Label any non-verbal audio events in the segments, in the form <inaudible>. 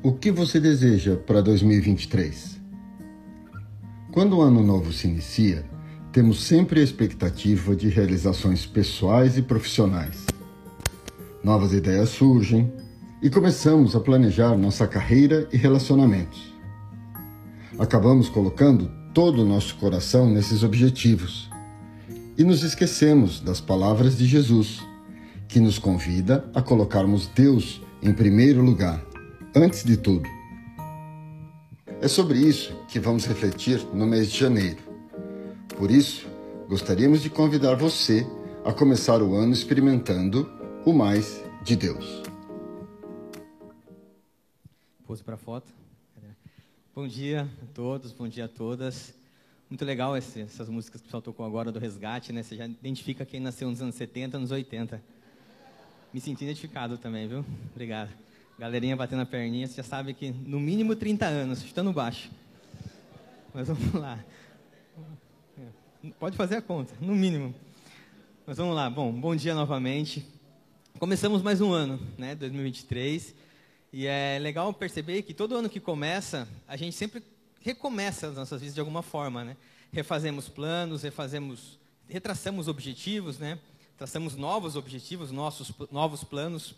O que você deseja para 2023? Quando o ano novo se inicia, temos sempre a expectativa de realizações pessoais e profissionais. Novas ideias surgem e começamos a planejar nossa carreira e relacionamentos. Acabamos colocando todo o nosso coração nesses objetivos e nos esquecemos das palavras de Jesus, que nos convida a colocarmos Deus em primeiro lugar antes de tudo. É sobre isso que vamos refletir no mês de janeiro. Por isso, gostaríamos de convidar você a começar o ano experimentando o mais de Deus. Pose para foto. Bom dia a todos, bom dia a todas. Muito legal esse, essas músicas que o pessoal tocou agora do resgate, né? Você já identifica quem nasceu nos anos 70, nos 80. Me senti identificado também, viu? Obrigado. Galerinha batendo a perninha, você já sabe que no mínimo 30 anos, estando baixo. Mas vamos lá. Pode fazer a conta, no mínimo. Mas vamos lá. Bom, bom dia novamente. Começamos mais um ano, né, 2023. E é legal perceber que todo ano que começa, a gente sempre recomeça as nossas vidas de alguma forma, né? Refazemos planos, refazemos, retraçamos objetivos, né? Traçamos novos objetivos, nossos novos planos.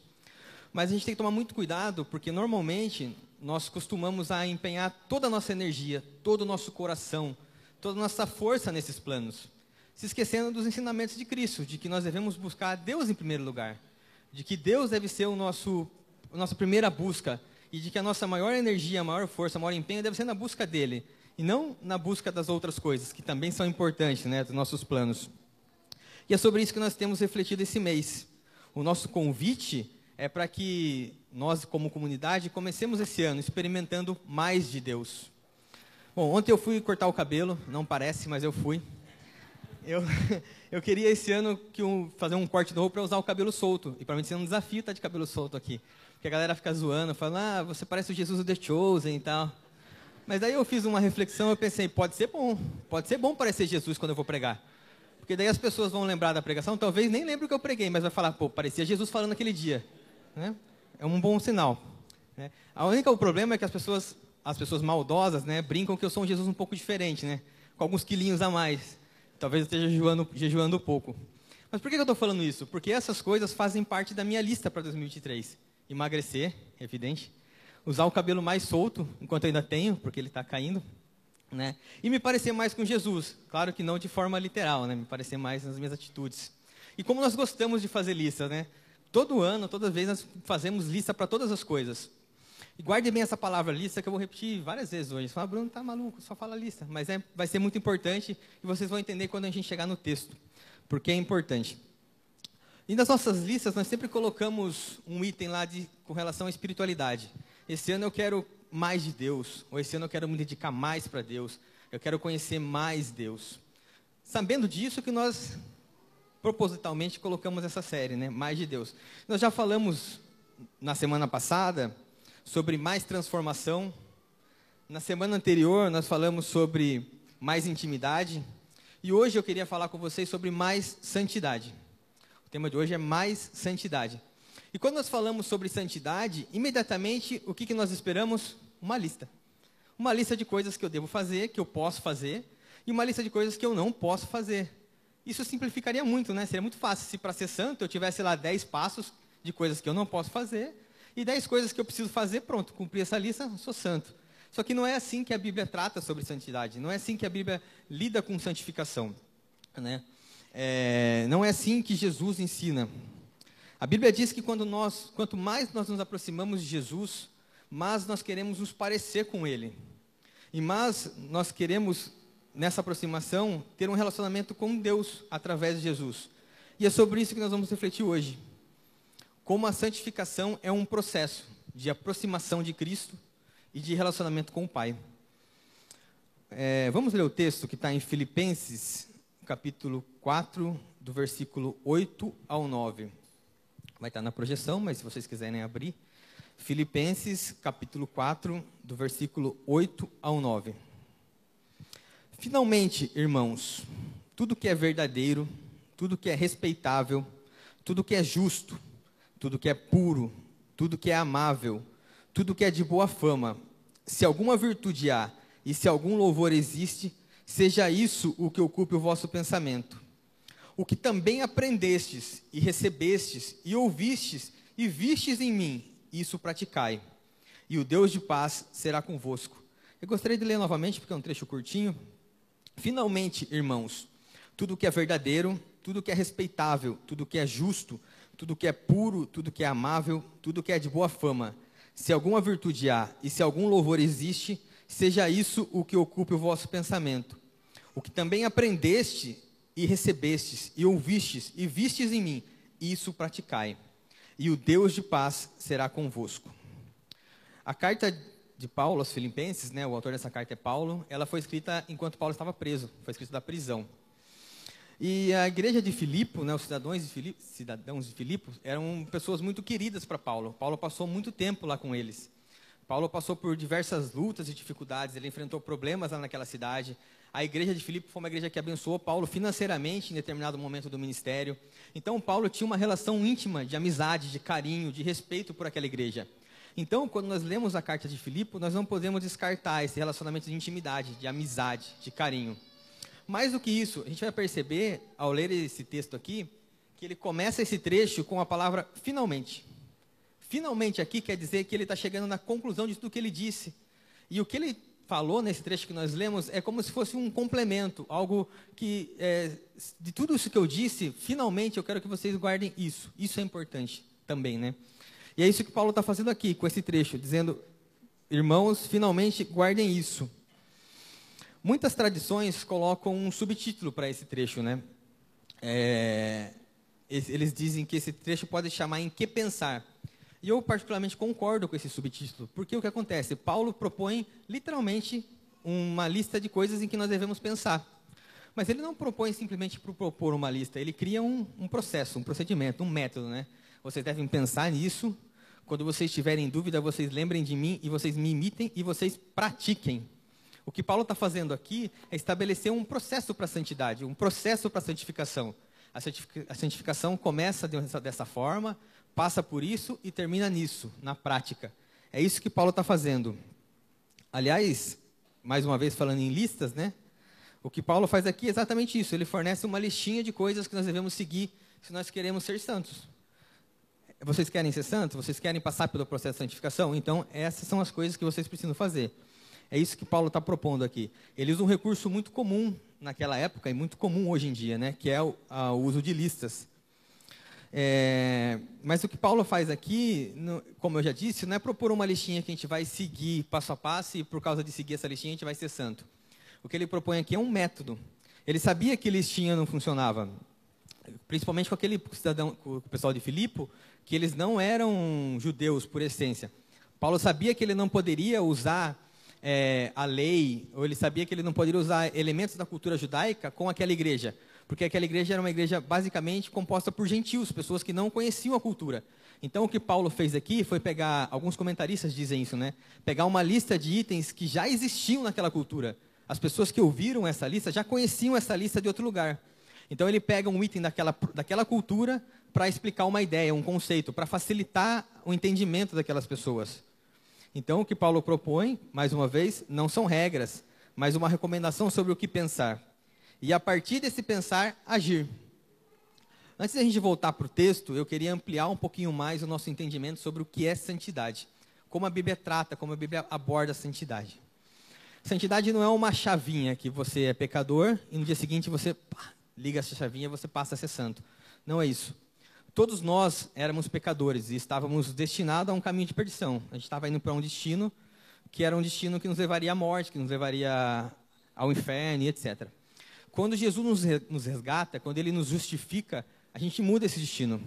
Mas a gente tem que tomar muito cuidado, porque normalmente nós costumamos a empenhar toda a nossa energia, todo o nosso coração, toda a nossa força nesses planos, se esquecendo dos ensinamentos de Cristo, de que nós devemos buscar Deus em primeiro lugar, de que Deus deve ser o nosso a nossa primeira busca e de que a nossa maior energia, a maior força, o maior empenho deve ser na busca dele e não na busca das outras coisas que também são importantes, né, dos nossos planos. E é sobre isso que nós temos refletido esse mês. O nosso convite é para que nós, como comunidade, comecemos esse ano experimentando mais de Deus. Bom, ontem eu fui cortar o cabelo, não parece, mas eu fui. Eu, <laughs> eu queria esse ano que um, fazer um corte novo para usar o cabelo solto. E para mim, isso é um desafio estar tá de cabelo solto aqui. Porque a galera fica zoando, falando, ah, você parece o Jesus do The Chosen e tal. Mas daí eu fiz uma reflexão, eu pensei, pode ser bom, pode ser bom parecer Jesus quando eu vou pregar. Porque daí as pessoas vão lembrar da pregação, talvez nem lembre o que eu preguei, mas vai falar, pô, parecia Jesus falando aquele dia. Né? É um bom sinal. Né? A única o problema é que as pessoas, as pessoas maldosas, né, brincam que eu sou um Jesus um pouco diferente, né? Com alguns quilinhos a mais. Talvez eu esteja jejuando, jejuando um pouco. Mas por que eu estou falando isso? Porque essas coisas fazem parte da minha lista para 2023. Emagrecer, evidente. Usar o cabelo mais solto, enquanto ainda tenho, porque ele está caindo. Né? E me parecer mais com Jesus. Claro que não de forma literal, né? me parecer mais nas minhas atitudes. E como nós gostamos de fazer listas, né? Todo ano, toda vez, nós fazemos lista para todas as coisas. E guarde bem essa palavra lista, que eu vou repetir várias vezes hoje. Fala, Bruno, tá maluco, só fala lista. Mas é, vai ser muito importante e vocês vão entender quando a gente chegar no texto. Porque é importante. E nas nossas listas, nós sempre colocamos um item lá de, com relação à espiritualidade. Esse ano eu quero mais de Deus. Ou esse ano eu quero me dedicar mais para Deus. Eu quero conhecer mais Deus. Sabendo disso que nós propositalmente colocamos essa série, né? Mais de Deus. Nós já falamos na semana passada sobre mais transformação. Na semana anterior nós falamos sobre mais intimidade. E hoje eu queria falar com vocês sobre mais santidade. O tema de hoje é mais santidade. E quando nós falamos sobre santidade, imediatamente o que, que nós esperamos? Uma lista. Uma lista de coisas que eu devo fazer, que eu posso fazer, e uma lista de coisas que eu não posso fazer. Isso simplificaria muito, né? Seria muito fácil se para ser santo eu tivesse lá 10 passos de coisas que eu não posso fazer e 10 coisas que eu preciso fazer, pronto, cumpri essa lista, sou santo. Só que não é assim que a Bíblia trata sobre santidade, não é assim que a Bíblia lida com santificação. Né? É, não é assim que Jesus ensina. A Bíblia diz que quando nós, quanto mais nós nos aproximamos de Jesus, mais nós queremos nos parecer com Ele. E mais nós queremos nessa aproximação, ter um relacionamento com Deus através de Jesus. E é sobre isso que nós vamos refletir hoje. Como a santificação é um processo de aproximação de Cristo e de relacionamento com o Pai. É, vamos ler o texto que está em Filipenses, capítulo 4, do versículo 8 ao 9. Vai estar na projeção, mas se vocês quiserem abrir. Filipenses, capítulo 4, do versículo 8 ao 9. Finalmente, irmãos, tudo que é verdadeiro, tudo que é respeitável, tudo que é justo, tudo que é puro, tudo que é amável, tudo que é de boa fama. Se alguma virtude há e se algum louvor existe, seja isso o que ocupe o vosso pensamento. O que também aprendestes e recebestes e ouvistes e vistes em mim, isso praticai. E o Deus de paz será convosco. Eu gostaria de ler novamente, porque é um trecho curtinho. Finalmente, irmãos, tudo que é verdadeiro, tudo que é respeitável, tudo que é justo, tudo que é puro, tudo que é amável, tudo que é de boa fama. Se alguma virtude há e se algum louvor existe, seja isso o que ocupe o vosso pensamento. O que também aprendeste e recebestes e ouvistes e vistes em mim, isso praticai. E o Deus de paz será convosco. A carta de Paulo aos Filipenses, né, o autor dessa carta é Paulo, ela foi escrita enquanto Paulo estava preso, foi escrita da prisão. E a igreja de Filipe, né, os cidadãos de Filipe, cidadãos de Filipe, eram pessoas muito queridas para Paulo. Paulo passou muito tempo lá com eles. Paulo passou por diversas lutas e dificuldades, ele enfrentou problemas lá naquela cidade. A igreja de Filipe foi uma igreja que abençoou Paulo financeiramente em determinado momento do ministério. Então, Paulo tinha uma relação íntima de amizade, de carinho, de respeito por aquela igreja. Então, quando nós lemos a carta de Filipe, nós não podemos descartar esse relacionamento de intimidade, de amizade, de carinho. Mais do que isso, a gente vai perceber, ao ler esse texto aqui, que ele começa esse trecho com a palavra finalmente. Finalmente aqui quer dizer que ele está chegando na conclusão de tudo que ele disse. E o que ele falou nesse trecho que nós lemos é como se fosse um complemento, algo que, é, de tudo isso que eu disse, finalmente eu quero que vocês guardem isso. Isso é importante também, né? E é isso que Paulo está fazendo aqui com esse trecho, dizendo: irmãos, finalmente guardem isso. Muitas tradições colocam um subtítulo para esse trecho, né? É, eles dizem que esse trecho pode chamar em que pensar. E eu particularmente concordo com esse subtítulo, porque o que acontece? Paulo propõe literalmente uma lista de coisas em que nós devemos pensar. Mas ele não propõe simplesmente por propor uma lista, ele cria um, um processo, um procedimento, um método, né? Vocês devem pensar nisso. Quando vocês tiverem dúvida, vocês lembrem de mim e vocês me imitem e vocês pratiquem. O que Paulo está fazendo aqui é estabelecer um processo para a santidade, um processo para a santificação. A santificação começa dessa forma, passa por isso e termina nisso, na prática. É isso que Paulo está fazendo. Aliás, mais uma vez falando em listas, né? O que Paulo faz aqui é exatamente isso. Ele fornece uma listinha de coisas que nós devemos seguir se nós queremos ser santos. Vocês querem ser santos? Vocês querem passar pelo processo de santificação? Então, essas são as coisas que vocês precisam fazer. É isso que Paulo está propondo aqui. Ele usa um recurso muito comum naquela época e muito comum hoje em dia, né? Que é o, a, o uso de listas. É, mas o que Paulo faz aqui, no, como eu já disse, não é propor uma listinha que a gente vai seguir passo a passo e por causa de seguir essa listinha a gente vai ser santo. O que ele propõe aqui é um método. Ele sabia que listinha não funcionava, principalmente com aquele cidadão, com o pessoal de Filipe, que eles não eram judeus por essência. Paulo sabia que ele não poderia usar é, a lei, ou ele sabia que ele não poderia usar elementos da cultura judaica com aquela igreja, porque aquela igreja era uma igreja basicamente composta por gentios, pessoas que não conheciam a cultura. Então, o que Paulo fez aqui foi pegar, alguns comentaristas dizem isso, né? Pegar uma lista de itens que já existiam naquela cultura. As pessoas que ouviram essa lista já conheciam essa lista de outro lugar. Então, ele pega um item daquela, daquela cultura para explicar uma ideia, um conceito, para facilitar o entendimento daquelas pessoas. Então, o que Paulo propõe, mais uma vez, não são regras, mas uma recomendação sobre o que pensar. E a partir desse pensar, agir. Antes da gente voltar para o texto, eu queria ampliar um pouquinho mais o nosso entendimento sobre o que é santidade. Como a Bíblia trata, como a Bíblia aborda a santidade. Santidade não é uma chavinha que você é pecador e no dia seguinte você pá, liga essa chavinha você passa a ser santo. Não é isso. Todos nós éramos pecadores e estávamos destinados a um caminho de perdição. A gente estava indo para um destino que era um destino que nos levaria à morte, que nos levaria ao inferno e etc. Quando Jesus nos resgata, quando ele nos justifica, a gente muda esse destino.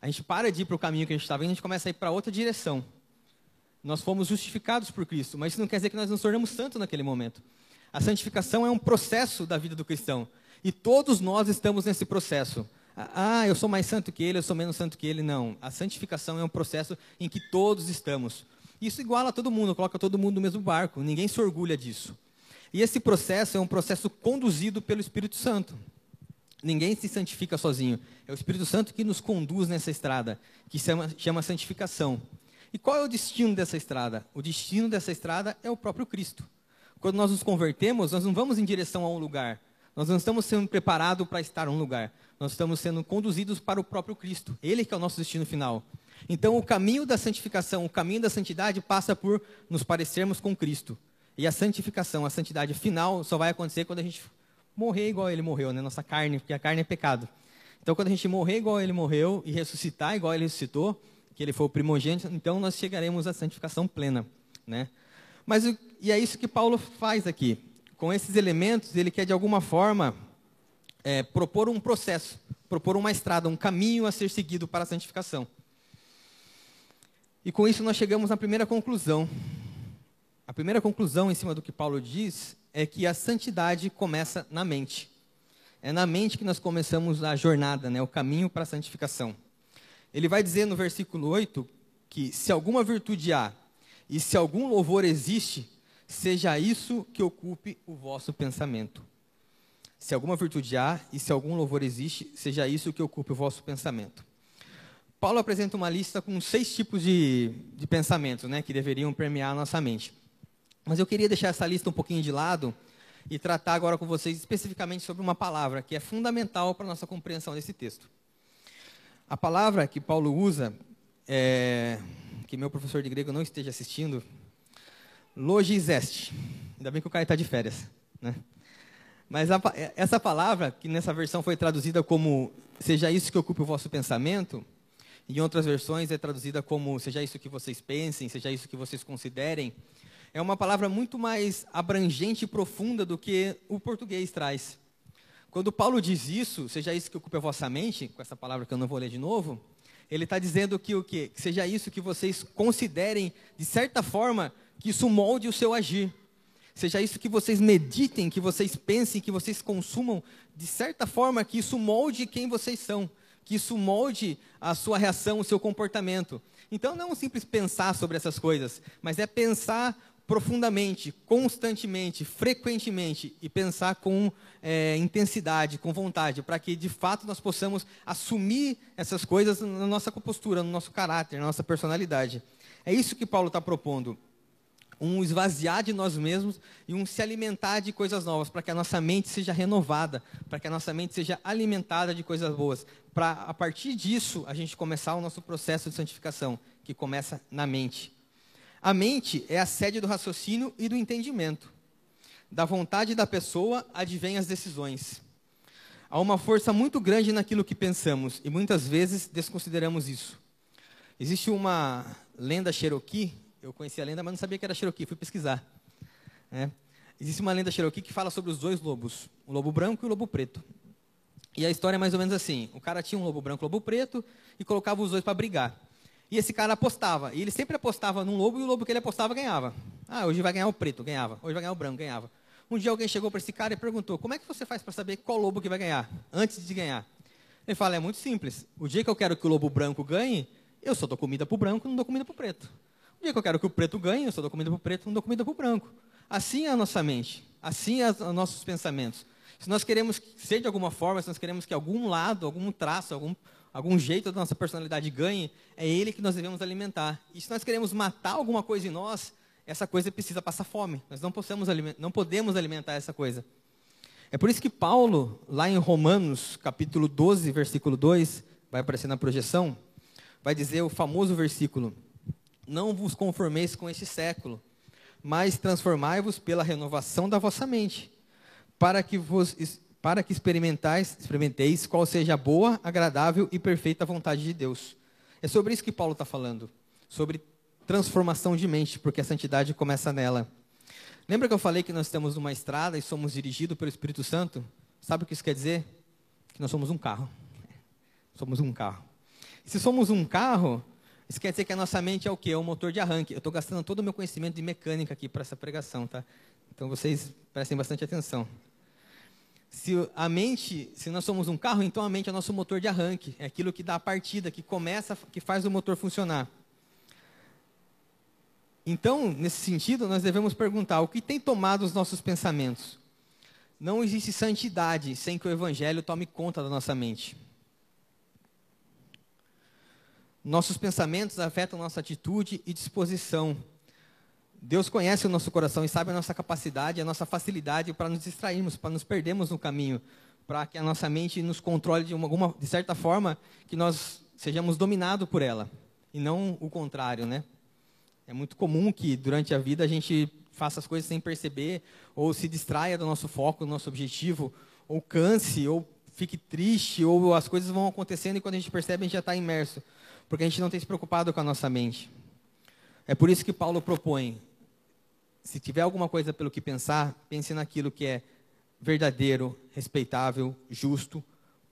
A gente para de ir para o caminho que a gente estava indo, a gente começa a ir para outra direção. Nós fomos justificados por Cristo, mas isso não quer dizer que nós nos tornamos santos naquele momento. A santificação é um processo da vida do cristão. E todos nós estamos nesse processo. Ah, eu sou mais santo que ele, eu sou menos santo que ele. Não. A santificação é um processo em que todos estamos. Isso iguala todo mundo, coloca todo mundo no mesmo barco. Ninguém se orgulha disso. E esse processo é um processo conduzido pelo Espírito Santo. Ninguém se santifica sozinho. É o Espírito Santo que nos conduz nessa estrada, que chama, chama santificação. E qual é o destino dessa estrada? O destino dessa estrada é o próprio Cristo. Quando nós nos convertemos, nós não vamos em direção a um lugar. Nós não estamos sendo preparados para estar em um lugar. Nós estamos sendo conduzidos para o próprio Cristo. Ele que é o nosso destino final. Então, o caminho da santificação, o caminho da santidade passa por nos parecermos com Cristo. E a santificação, a santidade final, só vai acontecer quando a gente morrer igual ele morreu, né? Nossa carne, porque a carne é pecado. Então, quando a gente morrer igual ele morreu e ressuscitar igual ele ressuscitou, que ele foi o primogênito, então nós chegaremos à santificação plena, né? Mas e é isso que Paulo faz aqui. Com esses elementos, ele quer de alguma forma é, propor um processo, propor uma estrada, um caminho a ser seguido para a santificação. E com isso nós chegamos à primeira conclusão. A primeira conclusão em cima do que Paulo diz é que a santidade começa na mente. É na mente que nós começamos a jornada, né, o caminho para a santificação. Ele vai dizer no versículo 8 que se alguma virtude há e se algum louvor existe, seja isso que ocupe o vosso pensamento. Se alguma virtude há e se algum louvor existe, seja isso que ocupe o vosso pensamento. Paulo apresenta uma lista com seis tipos de, de pensamentos né, que deveriam permear a nossa mente. Mas eu queria deixar essa lista um pouquinho de lado e tratar agora com vocês especificamente sobre uma palavra que é fundamental para a nossa compreensão desse texto. A palavra que Paulo usa, é, que meu professor de grego não esteja assistindo, logizeste. Ainda bem que o cara está de férias. Né? Mas a, essa palavra, que nessa versão foi traduzida como seja isso que ocupe o vosso pensamento, em outras versões é traduzida como seja isso que vocês pensem, seja isso que vocês considerem. É uma palavra muito mais abrangente e profunda do que o português traz. Quando Paulo diz isso, seja isso que ocupe a vossa mente, com essa palavra que eu não vou ler de novo, ele está dizendo que o quê? Que seja isso que vocês considerem, de certa forma, que isso molde o seu agir. Seja isso que vocês meditem, que vocês pensem, que vocês consumam, de certa forma, que isso molde quem vocês são que isso molde a sua reação, o seu comportamento. Então, não é um simples pensar sobre essas coisas, mas é pensar profundamente, constantemente, frequentemente e pensar com é, intensidade, com vontade, para que de fato nós possamos assumir essas coisas na nossa postura, no nosso caráter, na nossa personalidade. É isso que Paulo está propondo um esvaziar de nós mesmos e um se alimentar de coisas novas, para que a nossa mente seja renovada, para que a nossa mente seja alimentada de coisas boas, para a partir disso a gente começar o nosso processo de santificação, que começa na mente. A mente é a sede do raciocínio e do entendimento. Da vontade da pessoa advém as decisões. Há uma força muito grande naquilo que pensamos e muitas vezes desconsideramos isso. Existe uma lenda Cherokee eu conhecia a lenda, mas não sabia que era Cherokee, fui pesquisar. É. Existe uma lenda Cherokee que fala sobre os dois lobos, o lobo branco e o lobo preto. E a história é mais ou menos assim: o cara tinha um lobo branco e um lobo preto e colocava os dois para brigar. E esse cara apostava, e ele sempre apostava num lobo e o lobo que ele apostava ganhava. Ah, hoje vai ganhar o preto, ganhava. Hoje vai ganhar o branco, ganhava. Um dia alguém chegou para esse cara e perguntou: Como é que você faz para saber qual lobo que vai ganhar, antes de ganhar? Ele fala: É muito simples. O dia que eu quero que o lobo branco ganhe, eu só dou comida para o branco não dou comida para o preto. Que eu quero que o preto ganhe, eu só dou comida para o preto, não dou comida para o branco. Assim é a nossa mente, assim é os nossos pensamentos. Se nós queremos ser de alguma forma, se nós queremos que algum lado, algum traço, algum, algum jeito da nossa personalidade ganhe, é ele que nós devemos alimentar. E se nós queremos matar alguma coisa em nós, essa coisa precisa passar fome. Nós não, possamos, não podemos alimentar essa coisa. É por isso que Paulo, lá em Romanos, capítulo 12, versículo 2, vai aparecer na projeção, vai dizer o famoso versículo: não vos conformeis com este século, mas transformai-vos pela renovação da vossa mente, para que vos para que experimentais, experimenteis qual seja a boa, agradável e perfeita vontade de Deus. É sobre isso que Paulo está falando, sobre transformação de mente, porque a santidade começa nela. Lembra que eu falei que nós estamos numa estrada e somos dirigidos pelo Espírito Santo? Sabe o que isso quer dizer? Que nós somos um carro. <laughs> Somos um carro. se somos um carro, isso quer dizer que a nossa mente é o quê? É um motor de arranque. Eu estou gastando todo o meu conhecimento de mecânica aqui para essa pregação, tá? Então vocês prestem bastante atenção. Se a mente, se nós somos um carro, então a mente é nosso motor de arranque, é aquilo que dá a partida, que começa, que faz o motor funcionar. Então, nesse sentido, nós devemos perguntar: o que tem tomado os nossos pensamentos? Não existe santidade sem que o evangelho tome conta da nossa mente. Nossos pensamentos afetam nossa atitude e disposição. Deus conhece o nosso coração e sabe a nossa capacidade, a nossa facilidade para nos distrairmos, para nos perdermos no caminho, para que a nossa mente nos controle de, uma, de certa forma, que nós sejamos dominados por ela, e não o contrário, né? É muito comum que durante a vida a gente faça as coisas sem perceber, ou se distraia do nosso foco, do nosso objetivo, ou canse, ou fique triste, ou as coisas vão acontecendo e quando a gente percebe a gente já está imerso porque a gente não tem se preocupado com a nossa mente. É por isso que Paulo propõe: se tiver alguma coisa pelo que pensar, pense naquilo que é verdadeiro, respeitável, justo,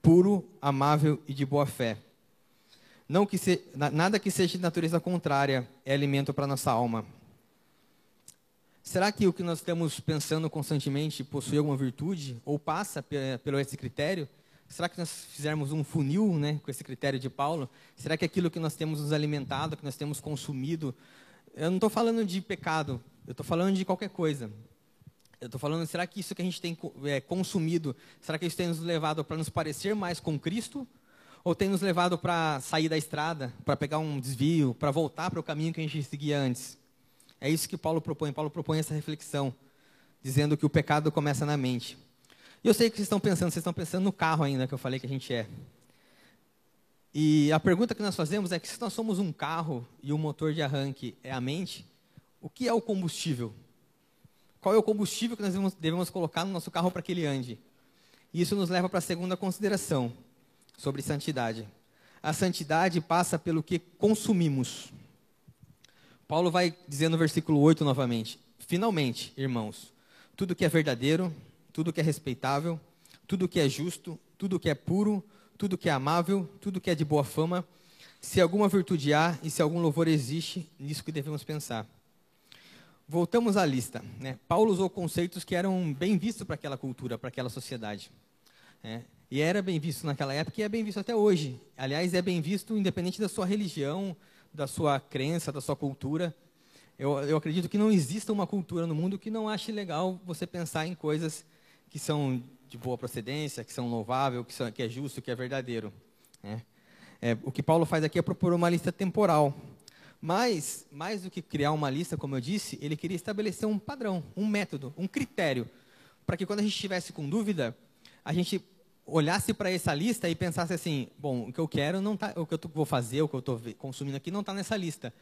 puro, amável e de boa fé. Não que se, nada que seja de natureza contrária é alimento para nossa alma. Será que o que nós estamos pensando constantemente possui alguma virtude ou passa pelo esse critério? Será que nós fizermos um funil né, com esse critério de Paulo? Será que aquilo que nós temos nos alimentado, que nós temos consumido, eu não estou falando de pecado, eu estou falando de qualquer coisa. Eu estou falando, será que isso que a gente tem é, consumido, será que isso tem nos levado para nos parecer mais com Cristo? Ou tem nos levado para sair da estrada, para pegar um desvio, para voltar para o caminho que a gente seguia antes? É isso que Paulo propõe. Paulo propõe essa reflexão, dizendo que o pecado começa na mente. E eu sei que vocês estão pensando, vocês estão pensando no carro ainda que eu falei que a gente é. E a pergunta que nós fazemos é que se nós somos um carro e o motor de arranque é a mente, o que é o combustível? Qual é o combustível que nós devemos, devemos colocar no nosso carro para que ele ande? E isso nos leva para a segunda consideração sobre santidade. A santidade passa pelo que consumimos. Paulo vai dizer no versículo 8 novamente: Finalmente, irmãos, tudo que é verdadeiro, tudo que é respeitável, tudo que é justo, tudo que é puro, tudo que é amável, tudo que é de boa fama, se alguma virtude há e se algum louvor existe, nisso que devemos pensar. Voltamos à lista. Né? Paulo usou conceitos que eram bem vistos para aquela cultura, para aquela sociedade. Né? E era bem visto naquela época e é bem visto até hoje. Aliás, é bem visto independente da sua religião, da sua crença, da sua cultura. Eu, eu acredito que não exista uma cultura no mundo que não ache legal você pensar em coisas que são de boa procedência, que são louvável, que, são, que é justo, que é verdadeiro. Né? É, o que Paulo faz aqui é propor uma lista temporal. Mas, mais do que criar uma lista, como eu disse, ele queria estabelecer um padrão, um método, um critério, para que quando a gente estivesse com dúvida, a gente olhasse para essa lista e pensasse assim: bom, o que eu quero não tá, o que eu vou fazer, o que eu estou consumindo aqui não está nessa lista.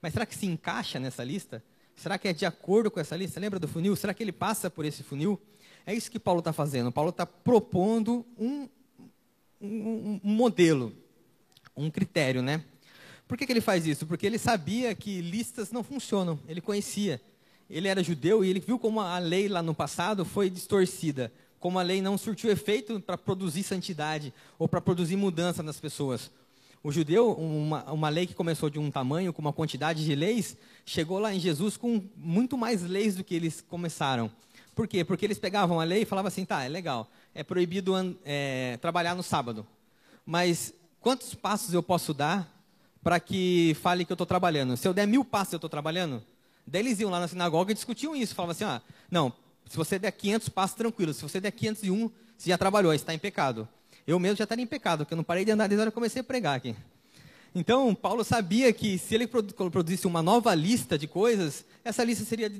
Mas será que se encaixa nessa lista? Será que é de acordo com essa lista? Lembra do funil? Será que ele passa por esse funil? É isso que Paulo está fazendo. Paulo está propondo um, um, um, modelo, um critério, né? Por que, que ele faz isso? Porque ele sabia que listas não funcionam. Ele conhecia. Ele era judeu e ele viu como a lei lá no passado foi distorcida. Como a lei não surtiu efeito para produzir santidade ou para produzir mudança nas pessoas. O judeu, uma, uma lei que começou de um tamanho, com uma quantidade de leis, chegou lá em Jesus com muito mais leis do que eles começaram. Por quê? Porque eles pegavam a lei e falavam assim, tá, é legal, é proibido é, trabalhar no sábado. Mas quantos passos eu posso dar para que fale que eu estou trabalhando? Se eu der mil passos, eu estou trabalhando? Daí eles iam lá na sinagoga e discutiam isso. Falavam assim, ah, não, se você der 500 passos, tranquilo. Se você der 501, você já trabalhou, está em pecado. Eu mesmo já estaria em pecado, porque eu não parei de andar desde a hora que comecei a pregar aqui. Então, Paulo sabia que se ele produzisse uma nova lista de coisas, essa lista seria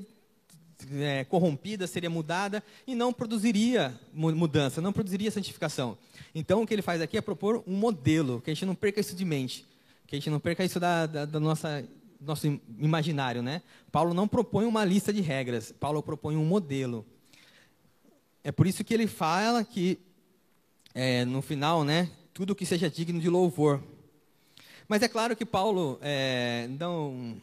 é, corrompida, seria mudada e não produziria mudança, não produziria santificação. Então, o que ele faz aqui é propor um modelo, que a gente não perca isso de mente, que a gente não perca isso da, da, da nossa nosso imaginário, né? Paulo não propõe uma lista de regras, Paulo propõe um modelo. É por isso que ele fala que é, no final, né, tudo que seja digno de louvor. Mas é claro que Paulo é, não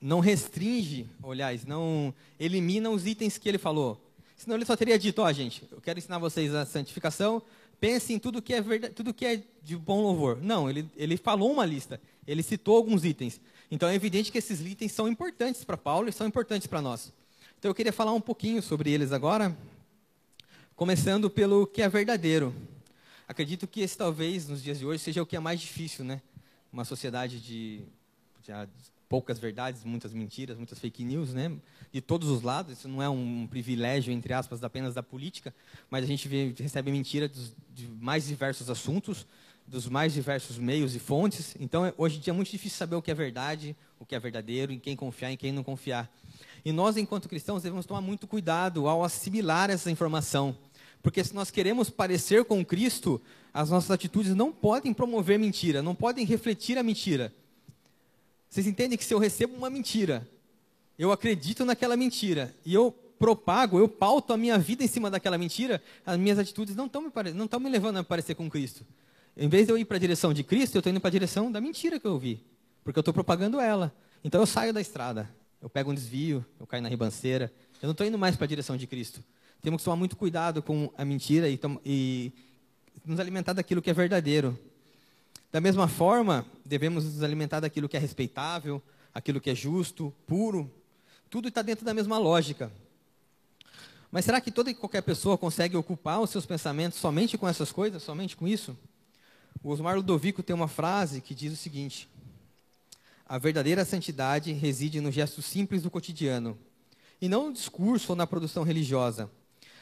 não restringe, aliás, não elimina os itens que ele falou. Senão ele só teria dito, ó, oh, gente, eu quero ensinar vocês a santificação, pense em tudo que é verdade, tudo que é de bom louvor. Não, ele, ele falou uma lista, ele citou alguns itens. Então é evidente que esses itens são importantes para Paulo e são importantes para nós. Então eu queria falar um pouquinho sobre eles agora, começando pelo que é verdadeiro. Acredito que esse talvez nos dias de hoje seja o que é mais difícil, né? Uma sociedade de, de poucas verdades, muitas mentiras, muitas fake news, né? De todos os lados. Isso não é um privilégio, entre aspas, apenas da política, mas a gente vê, recebe mentiras de mais diversos assuntos, dos mais diversos meios e fontes. Então, hoje em dia é muito difícil saber o que é verdade, o que é verdadeiro, em quem confiar, em quem não confiar. E nós, enquanto cristãos, devemos tomar muito cuidado ao assimilar essa informação. Porque se nós queremos parecer com Cristo, as nossas atitudes não podem promover mentira, não podem refletir a mentira. Vocês entendem que se eu recebo uma mentira, eu acredito naquela mentira e eu propago, eu pauto a minha vida em cima daquela mentira, as minhas atitudes não estão me, me levando a parecer com Cristo. Em vez de eu ir para a direção de Cristo, eu estou indo para a direção da mentira que eu ouvi, porque eu estou propagando ela. Então eu saio da estrada, eu pego um desvio, eu caio na ribanceira, eu não estou indo mais para a direção de Cristo. Temos que tomar muito cuidado com a mentira e, e nos alimentar daquilo que é verdadeiro. Da mesma forma, devemos nos alimentar daquilo que é respeitável, aquilo que é justo, puro. Tudo está dentro da mesma lógica. Mas será que toda e qualquer pessoa consegue ocupar os seus pensamentos somente com essas coisas, somente com isso? O Osmar Ludovico tem uma frase que diz o seguinte: A verdadeira santidade reside no gesto simples do cotidiano, e não no discurso ou na produção religiosa.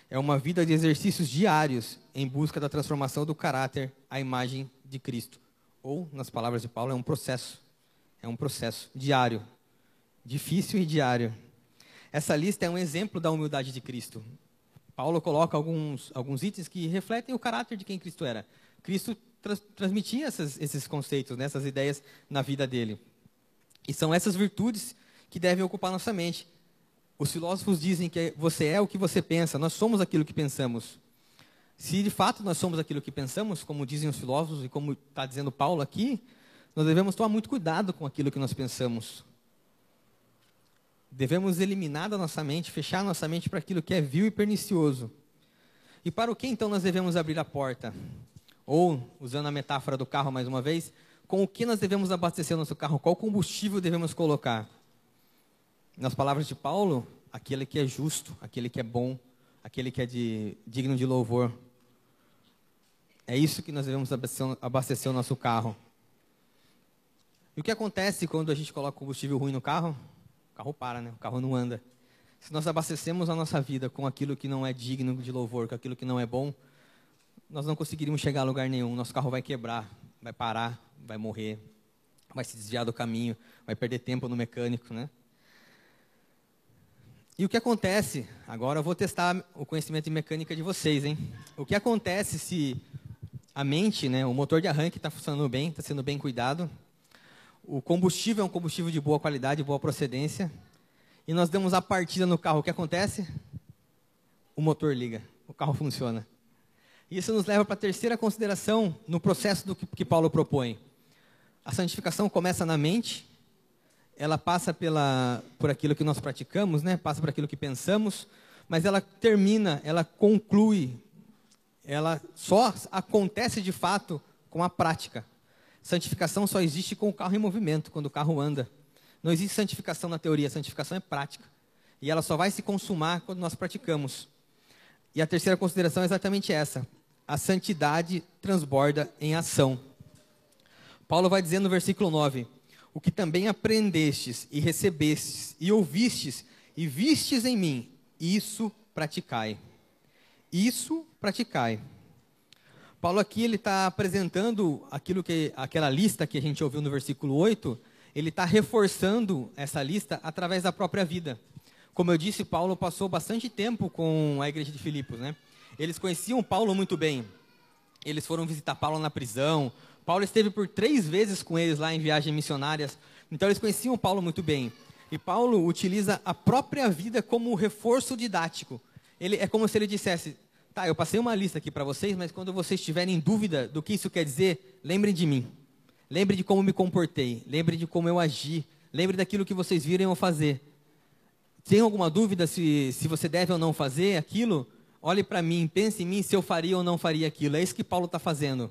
É uma vida de exercícios diários em busca da transformação do caráter à imagem de Cristo. Ou, nas palavras de Paulo, é um processo. É um processo diário. Difícil e diário. Essa lista é um exemplo da humildade de Cristo. Paulo coloca alguns, alguns itens que refletem o caráter de quem Cristo era. Cristo transmitia essas, esses conceitos, né, essas ideias na vida dele. E são essas virtudes que devem ocupar nossa mente. Os filósofos dizem que você é o que você pensa, nós somos aquilo que pensamos. Se de fato nós somos aquilo que pensamos, como dizem os filósofos e como está dizendo Paulo aqui, nós devemos tomar muito cuidado com aquilo que nós pensamos. Devemos eliminar da nossa mente, fechar nossa mente para aquilo que é vil e pernicioso. E para o que então nós devemos abrir a porta? Ou, usando a metáfora do carro mais uma vez, com o que nós devemos abastecer o nosso carro? Qual combustível devemos colocar? Nas palavras de Paulo, aquele que é justo, aquele que é bom, aquele que é de, digno de louvor. É isso que nós devemos abastecer, o nosso carro. E o que acontece quando a gente coloca combustível ruim no carro? O carro para, né? O carro não anda. Se nós abastecemos a nossa vida com aquilo que não é digno de louvor, com aquilo que não é bom, nós não conseguiríamos chegar a lugar nenhum. Nosso carro vai quebrar, vai parar, vai morrer, vai se desviar do caminho, vai perder tempo no mecânico, né? E o que acontece? Agora eu vou testar o conhecimento de mecânica de vocês, hein? O que acontece se a mente, né, o motor de arranque está funcionando bem, está sendo bem cuidado, o combustível é um combustível de boa qualidade, boa procedência, e nós damos a partida no carro, o que acontece? O motor liga, o carro <laughs> funciona. Isso nos leva para a terceira consideração no processo do que, que Paulo propõe. A santificação começa na mente, ela passa pela, por aquilo que nós praticamos, né? passa por aquilo que pensamos, mas ela termina, ela conclui, ela só acontece de fato com a prática. Santificação só existe com o carro em movimento, quando o carro anda. Não existe santificação na teoria, santificação é prática. E ela só vai se consumar quando nós praticamos. E a terceira consideração é exatamente essa: a santidade transborda em ação. Paulo vai dizer no versículo 9: O que também aprendestes e recebestes e ouvistes e vistes em mim, isso praticai. Isso praticai. Paulo aqui ele está apresentando aquilo que aquela lista que a gente ouviu no versículo 8, ele está reforçando essa lista através da própria vida. Como eu disse, Paulo passou bastante tempo com a igreja de Filipos, né? Eles conheciam Paulo muito bem. Eles foram visitar Paulo na prisão. Paulo esteve por três vezes com eles lá em viagens missionárias. Então eles conheciam Paulo muito bem. E Paulo utiliza a própria vida como reforço didático. Ele é como se ele dissesse: "Tá, eu passei uma lista aqui para vocês, mas quando vocês tiverem dúvida do que isso quer dizer, lembrem de mim. Lembrem de como me comportei, lembrem de como eu agi, lembrem daquilo que vocês viram eu fazer. Tem alguma dúvida se, se você deve ou não fazer aquilo? Olhe para mim, pense em mim se eu faria ou não faria aquilo. É isso que Paulo está fazendo.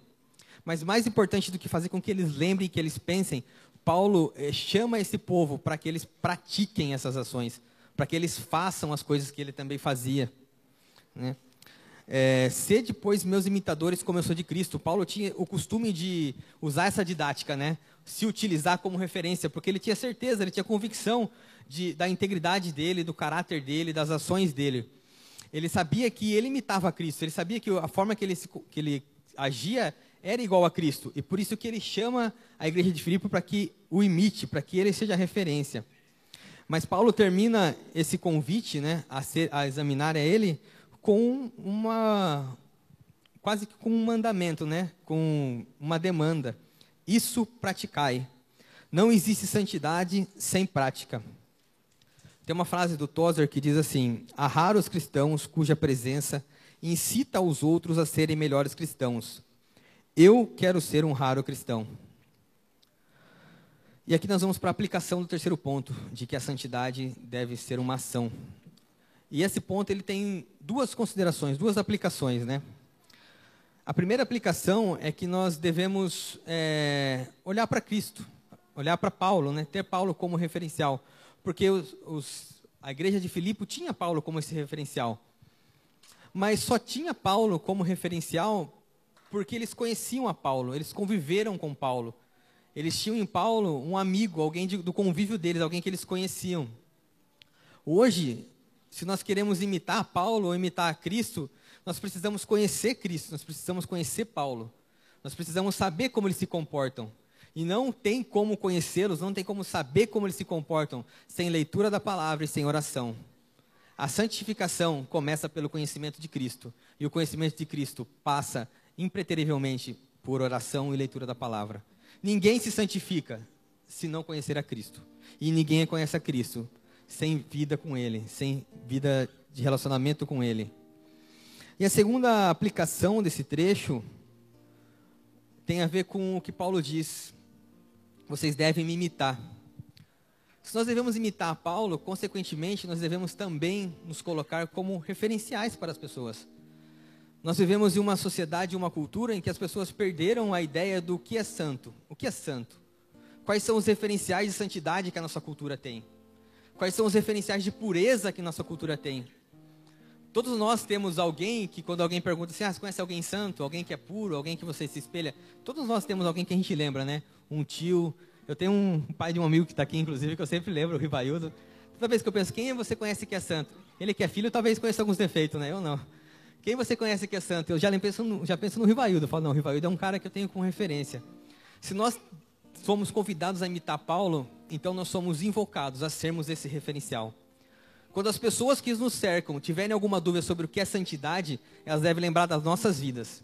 Mas mais importante do que fazer com que eles lembrem, que eles pensem, Paulo eh, chama esse povo para que eles pratiquem essas ações, para que eles façam as coisas que ele também fazia. Né? É, sede, pois, meus imitadores, como eu sou de Cristo. Paulo tinha o costume de usar essa didática, né? se utilizar como referência, porque ele tinha certeza, ele tinha convicção de, da integridade dele, do caráter dele, das ações dele. Ele sabia que ele imitava Cristo, ele sabia que a forma que ele, que ele agia era igual a Cristo. E por isso que ele chama a igreja de Filipe para que o imite, para que ele seja referência. Mas Paulo termina esse convite né, a, ser, a examinar a ele com uma. quase que com um mandamento, né, com uma demanda. Isso praticai. Não existe santidade sem prática. Tem uma frase do Tozer que diz assim: Há raros cristãos cuja presença incita os outros a serem melhores cristãos. Eu quero ser um raro cristão. E aqui nós vamos para a aplicação do terceiro ponto, de que a santidade deve ser uma ação. E esse ponto ele tem duas considerações, duas aplicações, né? A primeira aplicação é que nós devemos é, olhar para Cristo, olhar para Paulo, né? Ter Paulo como referencial, porque os, os, a igreja de Filipe tinha Paulo como esse referencial, mas só tinha Paulo como referencial porque eles conheciam a Paulo, eles conviveram com Paulo. Eles tinham em Paulo um amigo, alguém de, do convívio deles, alguém que eles conheciam. Hoje, se nós queremos imitar Paulo ou imitar Cristo, nós precisamos conhecer Cristo, nós precisamos conhecer Paulo. Nós precisamos saber como eles se comportam. E não tem como conhecê-los, não tem como saber como eles se comportam sem leitura da palavra e sem oração. A santificação começa pelo conhecimento de Cristo. E o conhecimento de Cristo passa impreterivelmente por oração e leitura da palavra. Ninguém se santifica se não conhecer a Cristo. E ninguém conhece a Cristo sem vida com Ele, sem vida de relacionamento com Ele. E a segunda aplicação desse trecho tem a ver com o que Paulo diz: vocês devem me imitar. Se nós devemos imitar Paulo, consequentemente, nós devemos também nos colocar como referenciais para as pessoas. Nós vivemos em uma sociedade, uma cultura em que as pessoas perderam a ideia do que é santo. O que é santo? Quais são os referenciais de santidade que a nossa cultura tem? Quais são os referenciais de pureza que nossa cultura tem? Todos nós temos alguém que, quando alguém pergunta assim, ah, você conhece alguém santo, alguém que é puro, alguém que você se espelha? Todos nós temos alguém que a gente lembra, né? Um tio. Eu tenho um pai de um amigo que está aqui, inclusive, que eu sempre lembro, o Rivaildo. Toda vez que eu penso, quem você conhece que é santo? Ele que é filho, talvez conheça alguns defeitos, né? Eu não. Quem você conhece que é santo? Eu já penso no, já penso no Rivaildo. Eu falo, não, o Rivaildo é um cara que eu tenho como referência. Se nós fomos convidados a imitar Paulo, então nós somos invocados a sermos esse referencial. Quando as pessoas que nos cercam tiverem alguma dúvida sobre o que é santidade, elas devem lembrar das nossas vidas.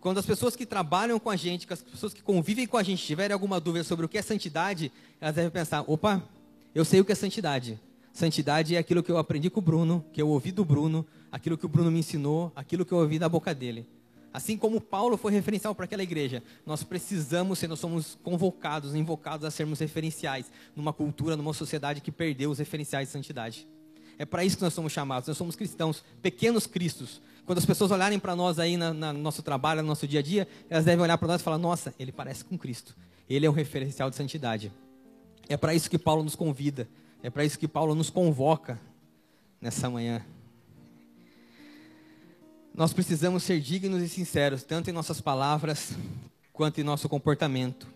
Quando as pessoas que trabalham com a gente, as pessoas que convivem com a gente tiverem alguma dúvida sobre o que é santidade, elas devem pensar: opa, eu sei o que é santidade. Santidade é aquilo que eu aprendi com o Bruno, que eu ouvi do Bruno, aquilo que o Bruno me ensinou, aquilo que eu ouvi da boca dele. Assim como Paulo foi referencial para aquela igreja, nós precisamos ser, nós somos convocados, invocados a sermos referenciais numa cultura, numa sociedade que perdeu os referenciais de santidade. É para isso que nós somos chamados. Nós somos cristãos, pequenos cristos. Quando as pessoas olharem para nós aí no nosso trabalho, no nosso dia a dia, elas devem olhar para nós e falar: Nossa, ele parece com Cristo. Ele é um referencial de santidade. É para isso que Paulo nos convida. É para isso que Paulo nos convoca nessa manhã. Nós precisamos ser dignos e sinceros, tanto em nossas palavras quanto em nosso comportamento.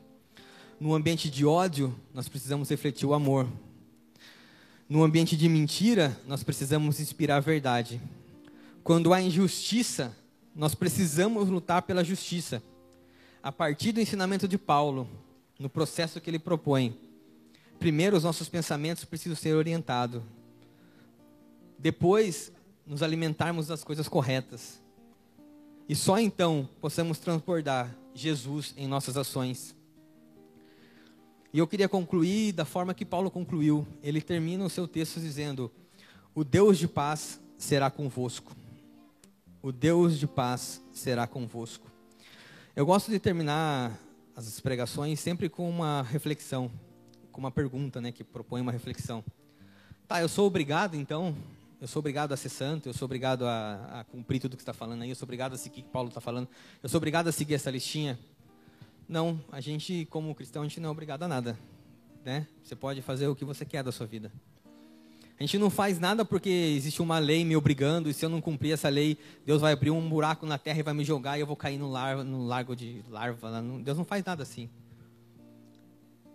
No ambiente de ódio, nós precisamos refletir o amor. No ambiente de mentira, nós precisamos inspirar a verdade. Quando há injustiça, nós precisamos lutar pela justiça. A partir do ensinamento de Paulo, no processo que ele propõe, primeiro os nossos pensamentos precisam ser orientados. Depois, nos alimentarmos das coisas corretas. E só então possamos transbordar Jesus em nossas ações. E eu queria concluir da forma que Paulo concluiu. Ele termina o seu texto dizendo: O Deus de paz será convosco. O Deus de paz será convosco. Eu gosto de terminar as pregações sempre com uma reflexão com uma pergunta, né, que propõe uma reflexão. Tá, eu sou obrigado, então, eu sou obrigado a ser santo, eu sou obrigado a, a cumprir tudo que está falando aí, eu sou obrigado a seguir o que Paulo está falando, eu sou obrigado a seguir essa listinha. Não, a gente, como cristão, a gente não é obrigado a nada. Né? Você pode fazer o que você quer da sua vida. A gente não faz nada porque existe uma lei me obrigando, e se eu não cumprir essa lei, Deus vai abrir um buraco na terra e vai me jogar e eu vou cair no, lar, no largo de larva. Deus não faz nada assim.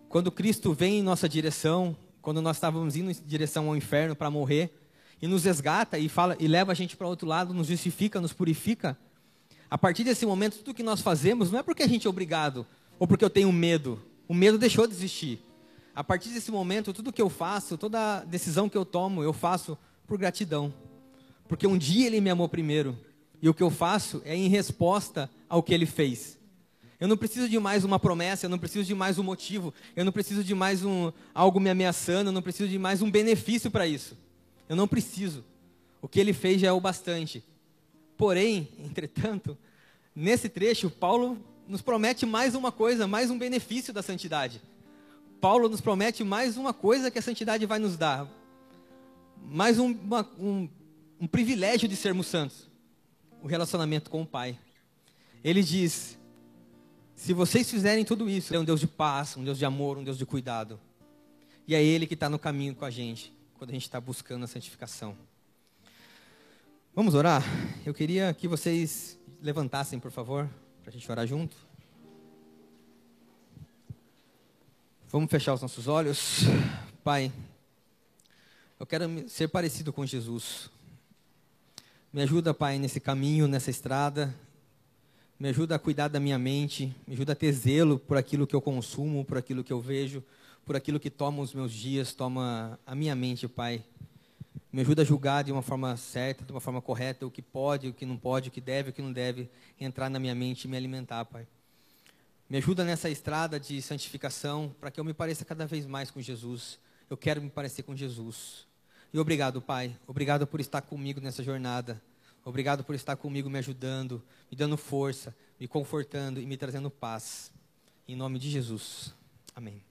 Quando Cristo vem em nossa direção, quando nós estávamos indo em direção ao inferno para morrer, e nos resgata e fala e leva a gente para outro lado, nos justifica, nos purifica, A partir desse momento, tudo que nós fazemos não é porque a gente é obrigado ou porque eu tenho medo. O medo deixou de existir. A partir desse momento, tudo que eu faço, toda decisão que eu tomo, eu faço por gratidão. Porque um dia ele me amou primeiro. E o que eu faço é em resposta ao que ele fez. Eu não preciso de mais uma promessa, eu não preciso de mais um motivo, eu não preciso de mais um algo me ameaçando, eu não preciso de mais um benefício para isso. Eu não preciso. O que ele fez já é o bastante. Porém, <laughs> entretanto, nesse trecho, Paulo nos promete mais uma coisa, mais um benefício da santidade. Paulo nos promete mais uma coisa que a santidade vai nos dar. Mais um, uma, um, um privilégio de sermos santos. O relacionamento com o Pai. Ele diz: se vocês fizerem tudo isso, é um Deus de paz, um Deus de amor, um Deus de cuidado. E é Ele que está no caminho com a gente, quando a gente está buscando a santificação. Vamos orar? Eu queria que vocês levantassem, por favor, para a gente orar junto. Vamos fechar os nossos olhos. Pai, eu quero ser parecido com Jesus. Me ajuda, Pai, nesse caminho, nessa estrada me ajuda a cuidar da minha mente, me ajuda a ter zelo por aquilo que eu consumo, por aquilo que eu vejo, por aquilo que toma os meus dias, toma a minha mente, Pai. Me ajuda a julgar de uma forma certa, de uma forma correta, o que pode, o que não pode, o que deve, o que não deve entrar na minha mente e me alimentar, Pai. Me ajuda nessa estrada de santificação para que eu me pareça cada vez mais com Jesus. Eu quero me parecer com Jesus. E obrigado, Pai. Obrigado por estar comigo nessa jornada. Obrigado por estar comigo, me ajudando, me dando força, me confortando e me trazendo paz. Em nome de Jesus. Amém.